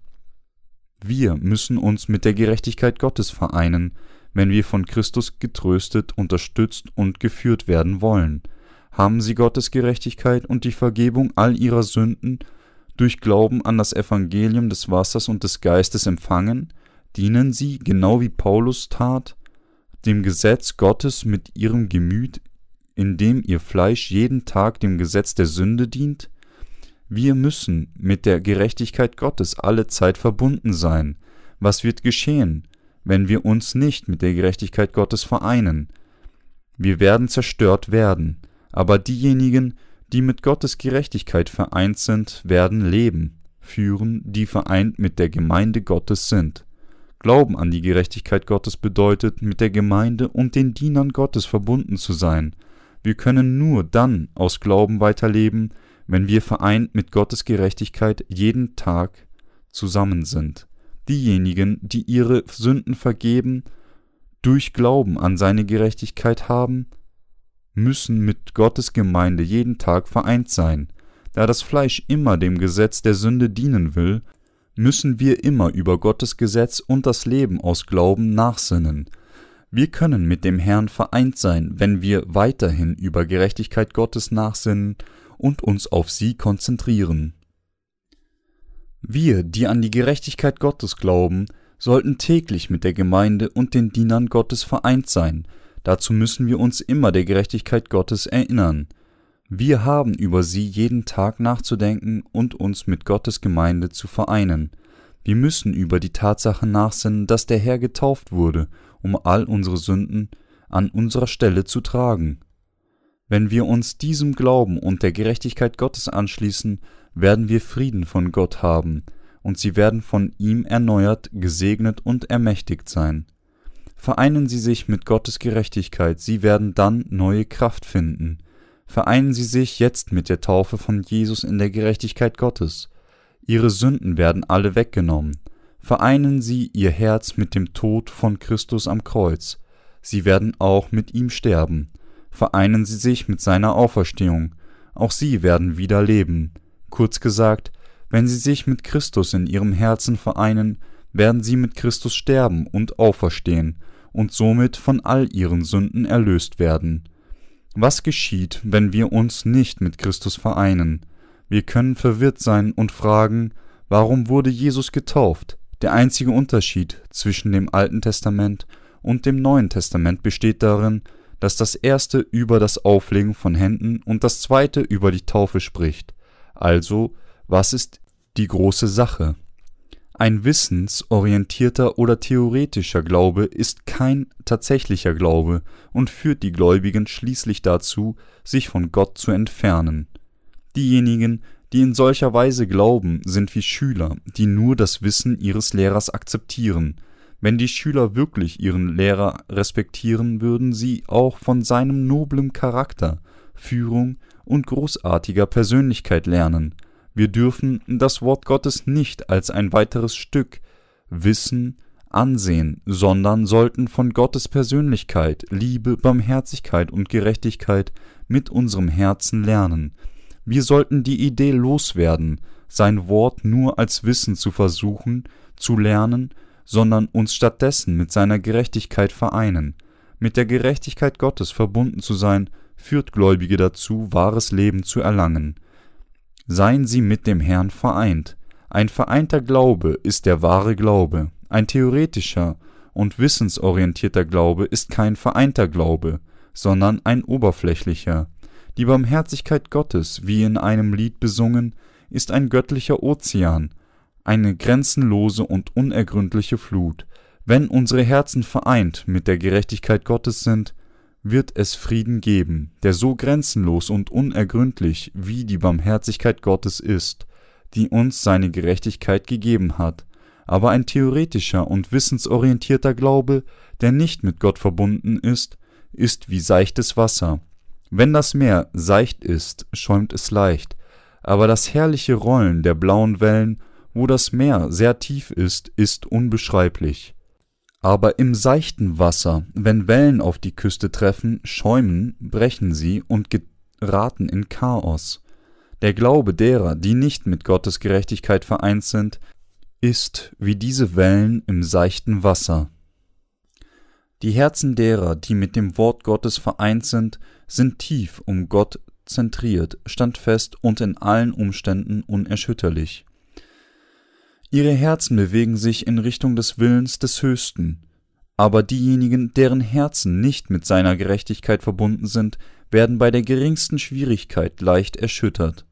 Wir müssen uns mit der Gerechtigkeit Gottes vereinen, wenn wir von Christus getröstet, unterstützt und geführt werden wollen. Haben sie Gottes Gerechtigkeit und die Vergebung all ihrer Sünden durch Glauben an das Evangelium des Wassers und des Geistes empfangen, dienen sie, genau wie Paulus tat, dem Gesetz Gottes mit ihrem Gemüt, indem ihr Fleisch jeden Tag dem Gesetz der Sünde dient? Wir müssen mit der Gerechtigkeit Gottes alle Zeit verbunden sein. Was wird geschehen, wenn wir uns nicht mit der Gerechtigkeit Gottes vereinen? Wir werden zerstört werden, aber diejenigen, die mit Gottes Gerechtigkeit vereint sind, werden Leben führen, die vereint mit der Gemeinde Gottes sind. Glauben an die Gerechtigkeit Gottes bedeutet, mit der Gemeinde und den Dienern Gottes verbunden zu sein. Wir können nur dann aus Glauben weiterleben, wenn wir vereint mit Gottes Gerechtigkeit jeden Tag zusammen sind. Diejenigen, die ihre Sünden vergeben, durch Glauben an seine Gerechtigkeit haben, müssen mit Gottes Gemeinde jeden Tag vereint sein. Da das Fleisch immer dem Gesetz der Sünde dienen will, müssen wir immer über Gottes Gesetz und das Leben aus Glauben nachsinnen. Wir können mit dem Herrn vereint sein, wenn wir weiterhin über Gerechtigkeit Gottes nachsinnen und uns auf sie konzentrieren. Wir, die an die Gerechtigkeit Gottes glauben, sollten täglich mit der Gemeinde und den Dienern Gottes vereint sein, dazu müssen wir uns immer der Gerechtigkeit Gottes erinnern. Wir haben über sie jeden Tag nachzudenken und uns mit Gottes Gemeinde zu vereinen. Wir müssen über die Tatsache nachsinnen, dass der Herr getauft wurde, um all unsere Sünden an unserer Stelle zu tragen. Wenn wir uns diesem Glauben und der Gerechtigkeit Gottes anschließen, werden wir Frieden von Gott haben, und sie werden von ihm erneuert, gesegnet und ermächtigt sein. Vereinen Sie sich mit Gottes Gerechtigkeit, Sie werden dann neue Kraft finden. Vereinen Sie sich jetzt mit der Taufe von Jesus in der Gerechtigkeit Gottes. Ihre Sünden werden alle weggenommen. Vereinen Sie Ihr Herz mit dem Tod von Christus am Kreuz. Sie werden auch mit ihm sterben vereinen sie sich mit seiner Auferstehung, auch sie werden wieder leben. Kurz gesagt, wenn sie sich mit Christus in ihrem Herzen vereinen, werden sie mit Christus sterben und auferstehen und somit von all ihren Sünden erlöst werden. Was geschieht, wenn wir uns nicht mit Christus vereinen? Wir können verwirrt sein und fragen, warum wurde Jesus getauft? Der einzige Unterschied zwischen dem Alten Testament und dem Neuen Testament besteht darin, dass das erste über das Auflegen von Händen und das zweite über die Taufe spricht. Also, was ist die große Sache? Ein wissensorientierter oder theoretischer Glaube ist kein tatsächlicher Glaube und führt die Gläubigen schließlich dazu, sich von Gott zu entfernen. Diejenigen, die in solcher Weise glauben, sind wie Schüler, die nur das Wissen ihres Lehrers akzeptieren, wenn die Schüler wirklich ihren Lehrer respektieren, würden sie auch von seinem noblen Charakter, Führung und großartiger Persönlichkeit lernen. Wir dürfen das Wort Gottes nicht als ein weiteres Stück Wissen Ansehen, sondern sollten von Gottes Persönlichkeit, Liebe, Barmherzigkeit und Gerechtigkeit mit unserem Herzen lernen. Wir sollten die Idee loswerden, sein Wort nur als Wissen zu versuchen, zu lernen, sondern uns stattdessen mit seiner Gerechtigkeit vereinen. Mit der Gerechtigkeit Gottes verbunden zu sein, führt Gläubige dazu, wahres Leben zu erlangen. Seien sie mit dem Herrn vereint. Ein vereinter Glaube ist der wahre Glaube. Ein theoretischer und wissensorientierter Glaube ist kein vereinter Glaube, sondern ein oberflächlicher. Die Barmherzigkeit Gottes, wie in einem Lied besungen, ist ein göttlicher Ozean, eine grenzenlose und unergründliche Flut. Wenn unsere Herzen vereint mit der Gerechtigkeit Gottes sind, wird es Frieden geben, der so grenzenlos und unergründlich wie die Barmherzigkeit Gottes ist, die uns seine Gerechtigkeit gegeben hat. Aber ein theoretischer und wissensorientierter Glaube, der nicht mit Gott verbunden ist, ist wie seichtes Wasser. Wenn das Meer seicht ist, schäumt es leicht, aber das herrliche Rollen der blauen Wellen wo das Meer sehr tief ist, ist unbeschreiblich. Aber im seichten Wasser, wenn Wellen auf die Küste treffen, schäumen, brechen sie und geraten in Chaos. Der Glaube derer, die nicht mit Gottes Gerechtigkeit vereint sind, ist wie diese Wellen im seichten Wasser. Die Herzen derer, die mit dem Wort Gottes vereint sind, sind tief um Gott zentriert, standfest und in allen Umständen unerschütterlich. Ihre Herzen bewegen sich in Richtung des Willens des Höchsten. Aber diejenigen, deren Herzen nicht mit seiner Gerechtigkeit verbunden sind, werden bei der geringsten Schwierigkeit leicht erschüttert.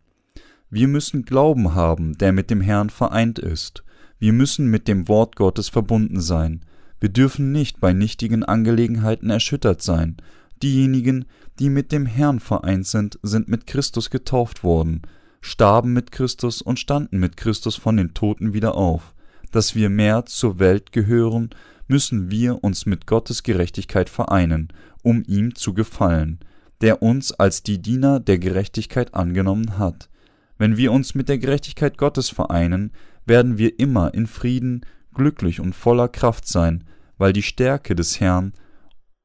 Wir müssen Glauben haben, der mit dem Herrn vereint ist. Wir müssen mit dem Wort Gottes verbunden sein. Wir dürfen nicht bei nichtigen Angelegenheiten erschüttert sein. Diejenigen, die mit dem Herrn vereint sind, sind mit Christus getauft worden starben mit Christus und standen mit Christus von den Toten wieder auf. Dass wir mehr zur Welt gehören, müssen wir uns mit Gottes Gerechtigkeit vereinen, um ihm zu gefallen, der uns als die Diener der Gerechtigkeit angenommen hat. Wenn wir uns mit der Gerechtigkeit Gottes vereinen, werden wir immer in Frieden, glücklich und voller Kraft sein, weil die Stärke des Herrn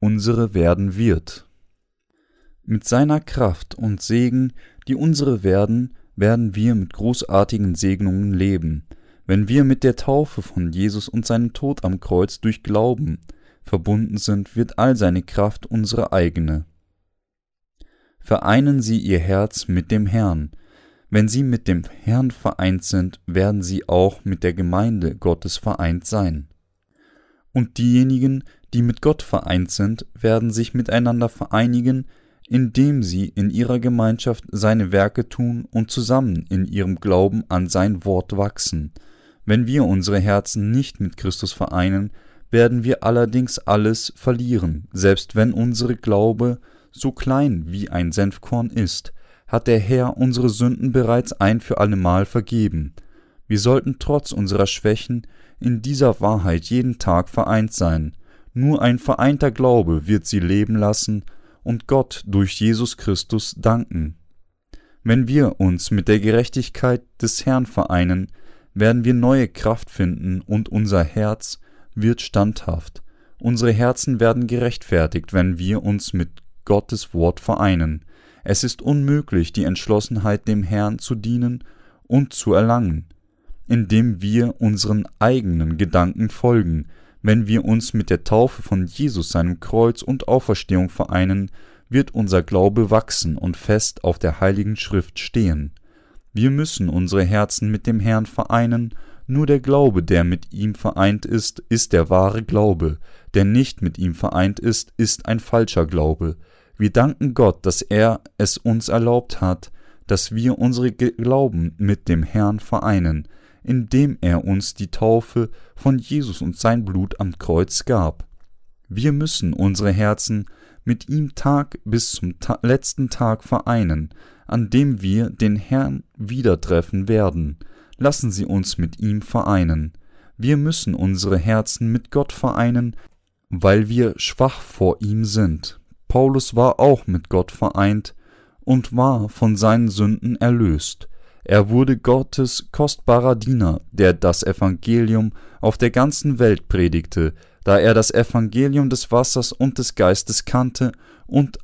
unsere werden wird. Mit seiner Kraft und Segen, die unsere werden, werden wir mit großartigen Segnungen leben, wenn wir mit der Taufe von Jesus und seinem Tod am Kreuz durch Glauben verbunden sind, wird all seine Kraft unsere eigene. Vereinen Sie Ihr Herz mit dem Herrn. Wenn Sie mit dem Herrn vereint sind, werden Sie auch mit der Gemeinde Gottes vereint sein. Und diejenigen, die mit Gott vereint sind, werden sich miteinander vereinigen, indem sie in ihrer Gemeinschaft seine Werke tun und zusammen in ihrem Glauben an sein Wort wachsen. Wenn wir unsere Herzen nicht mit Christus vereinen, werden wir allerdings alles verlieren, selbst wenn unsere Glaube so klein wie ein Senfkorn ist, hat der Herr unsere Sünden bereits ein für allemal vergeben. Wir sollten trotz unserer Schwächen in dieser Wahrheit jeden Tag vereint sein. Nur ein vereinter Glaube wird sie leben lassen und Gott durch Jesus Christus danken. Wenn wir uns mit der Gerechtigkeit des Herrn vereinen, werden wir neue Kraft finden und unser Herz wird standhaft. Unsere Herzen werden gerechtfertigt, wenn wir uns mit Gottes Wort vereinen. Es ist unmöglich, die Entschlossenheit dem Herrn zu dienen und zu erlangen, indem wir unseren eigenen Gedanken folgen, wenn wir uns mit der Taufe von Jesus, seinem Kreuz und Auferstehung vereinen, wird unser Glaube wachsen und fest auf der heiligen Schrift stehen. Wir müssen unsere Herzen mit dem Herrn vereinen, nur der Glaube, der mit ihm vereint ist, ist der wahre Glaube, der nicht mit ihm vereint ist, ist ein falscher Glaube. Wir danken Gott, dass er es uns erlaubt hat, dass wir unsere Glauben mit dem Herrn vereinen, indem er uns die Taufe von Jesus und sein Blut am Kreuz gab. Wir müssen unsere Herzen mit ihm Tag bis zum ta letzten Tag vereinen, an dem wir den Herrn wieder treffen werden. Lassen Sie uns mit ihm vereinen. Wir müssen unsere Herzen mit Gott vereinen, weil wir schwach vor ihm sind. Paulus war auch mit Gott vereint und war von seinen Sünden erlöst. Er wurde Gottes kostbarer Diener, der das Evangelium auf der ganzen Welt predigte, da er das Evangelium des Wassers und des Geistes kannte und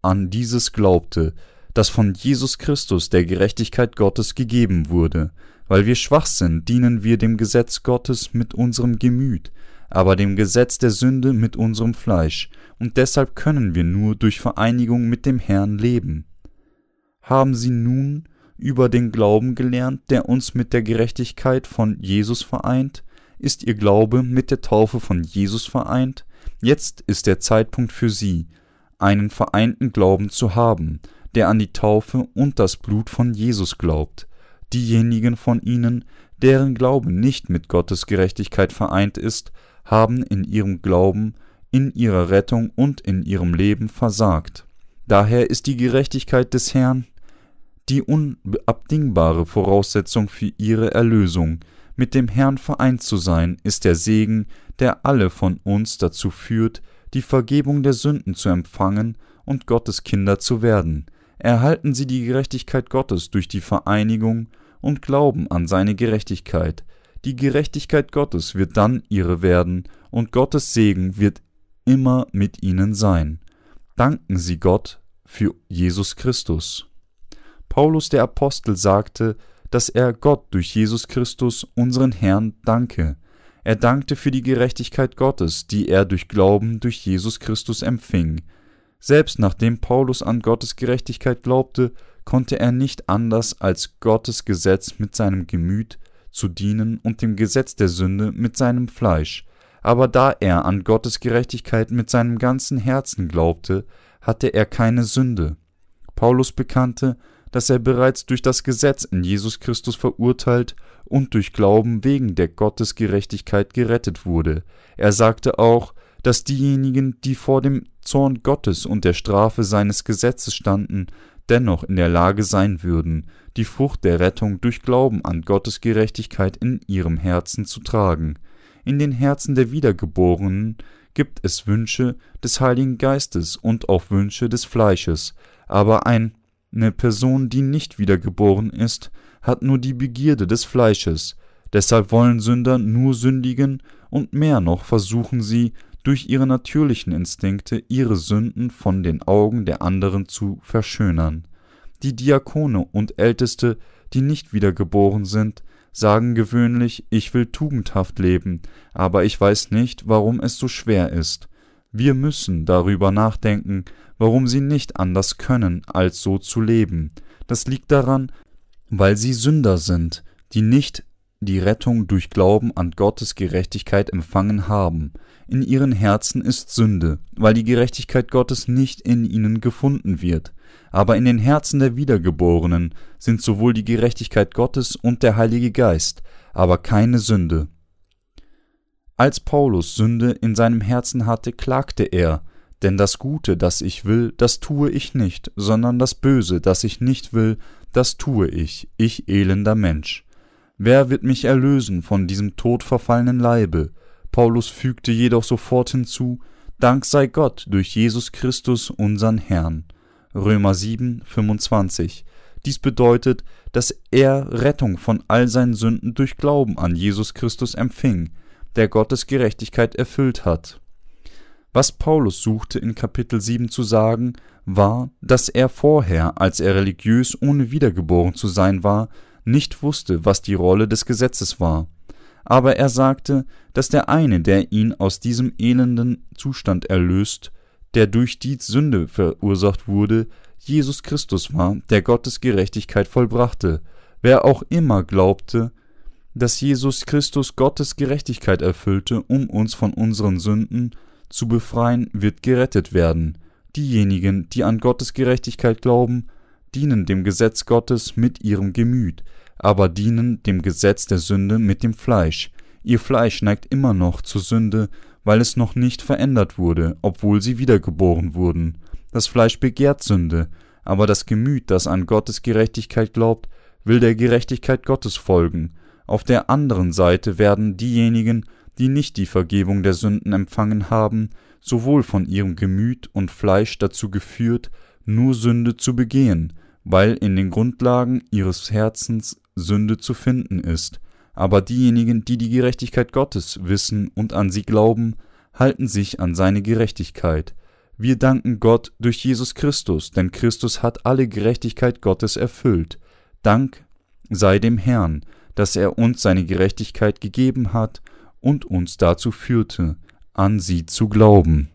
an dieses glaubte, das von Jesus Christus der Gerechtigkeit Gottes gegeben wurde. Weil wir schwach sind, dienen wir dem Gesetz Gottes mit unserem Gemüt, aber dem Gesetz der Sünde mit unserem Fleisch, und deshalb können wir nur durch Vereinigung mit dem Herrn leben. Haben Sie nun über den Glauben gelernt, der uns mit der Gerechtigkeit von Jesus vereint? Ist Ihr Glaube mit der Taufe von Jesus vereint? Jetzt ist der Zeitpunkt für Sie, einen vereinten Glauben zu haben, der an die Taufe und das Blut von Jesus glaubt. Diejenigen von ihnen, deren Glaube nicht mit Gottes Gerechtigkeit vereint ist, haben in ihrem Glauben, in ihrer Rettung und in ihrem Leben versagt. Daher ist die Gerechtigkeit des Herrn die unabdingbare Voraussetzung für ihre Erlösung. Mit dem Herrn vereint zu sein, ist der Segen, der alle von uns dazu führt, die Vergebung der Sünden zu empfangen und Gottes Kinder zu werden. Erhalten sie die Gerechtigkeit Gottes durch die Vereinigung und Glauben an seine Gerechtigkeit. Die Gerechtigkeit Gottes wird dann ihre werden, und Gottes Segen wird immer mit ihnen sein. Danken Sie Gott für Jesus Christus. Paulus der Apostel sagte, dass er Gott durch Jesus Christus, unseren Herrn, danke. Er dankte für die Gerechtigkeit Gottes, die er durch Glauben durch Jesus Christus empfing. Selbst nachdem Paulus an Gottes Gerechtigkeit glaubte, konnte er nicht anders als Gottes Gesetz mit seinem Gemüt zu dienen und dem Gesetz der Sünde mit seinem Fleisch. Aber da er an Gottes Gerechtigkeit mit seinem ganzen Herzen glaubte, hatte er keine Sünde. Paulus bekannte, dass er bereits durch das Gesetz in Jesus Christus verurteilt und durch Glauben wegen der Gottesgerechtigkeit gerettet wurde. Er sagte auch, dass diejenigen, die vor dem Zorn Gottes und der Strafe seines Gesetzes standen, dennoch in der Lage sein würden, die Frucht der Rettung durch Glauben an Gottes Gerechtigkeit in ihrem Herzen zu tragen. In den Herzen der Wiedergeborenen gibt es Wünsche des Heiligen Geistes und auch Wünsche des Fleisches, aber ein eine Person, die nicht wiedergeboren ist, hat nur die Begierde des Fleisches, deshalb wollen Sünder nur sündigen, und mehr noch versuchen sie, durch ihre natürlichen Instinkte ihre Sünden von den Augen der anderen zu verschönern. Die Diakone und Älteste, die nicht wiedergeboren sind, sagen gewöhnlich, ich will tugendhaft leben, aber ich weiß nicht, warum es so schwer ist. Wir müssen darüber nachdenken, warum sie nicht anders können, als so zu leben. Das liegt daran, weil sie Sünder sind, die nicht die Rettung durch Glauben an Gottes Gerechtigkeit empfangen haben. In ihren Herzen ist Sünde, weil die Gerechtigkeit Gottes nicht in ihnen gefunden wird. Aber in den Herzen der Wiedergeborenen sind sowohl die Gerechtigkeit Gottes und der Heilige Geist, aber keine Sünde. Als Paulus Sünde in seinem Herzen hatte, klagte er, denn das Gute, das ich will, das tue ich nicht, sondern das Böse, das ich nicht will, das tue ich, ich elender Mensch. Wer wird mich erlösen von diesem todverfallenen Leibe? Paulus fügte jedoch sofort hinzu, Dank sei Gott durch Jesus Christus unsern Herrn. Römer 7, 25. Dies bedeutet, dass er Rettung von all seinen Sünden durch Glauben an Jesus Christus empfing, der Gottes Gerechtigkeit erfüllt hat. Was Paulus suchte in Kapitel 7 zu sagen, war, dass er vorher, als er religiös ohne wiedergeboren zu sein war, nicht wusste, was die Rolle des Gesetzes war. Aber er sagte, dass der eine, der ihn aus diesem elenden Zustand erlöst, der durch die Sünde verursacht wurde, Jesus Christus war, der Gottes Gerechtigkeit vollbrachte. Wer auch immer glaubte, dass Jesus Christus Gottes Gerechtigkeit erfüllte, um uns von unseren Sünden zu befreien, wird gerettet werden. Diejenigen, die an Gottes Gerechtigkeit glauben, dienen dem Gesetz Gottes mit ihrem Gemüt, aber dienen dem Gesetz der Sünde mit dem Fleisch. Ihr Fleisch neigt immer noch zur Sünde, weil es noch nicht verändert wurde, obwohl sie wiedergeboren wurden. Das Fleisch begehrt Sünde, aber das Gemüt, das an Gottes Gerechtigkeit glaubt, will der Gerechtigkeit Gottes folgen. Auf der anderen Seite werden diejenigen, die nicht die Vergebung der Sünden empfangen haben, sowohl von ihrem Gemüt und Fleisch dazu geführt, nur Sünde zu begehen, weil in den Grundlagen ihres Herzens Sünde zu finden ist. Aber diejenigen, die die Gerechtigkeit Gottes wissen und an sie glauben, halten sich an seine Gerechtigkeit. Wir danken Gott durch Jesus Christus, denn Christus hat alle Gerechtigkeit Gottes erfüllt. Dank sei dem Herrn, dass er uns seine Gerechtigkeit gegeben hat und uns dazu führte, an sie zu glauben.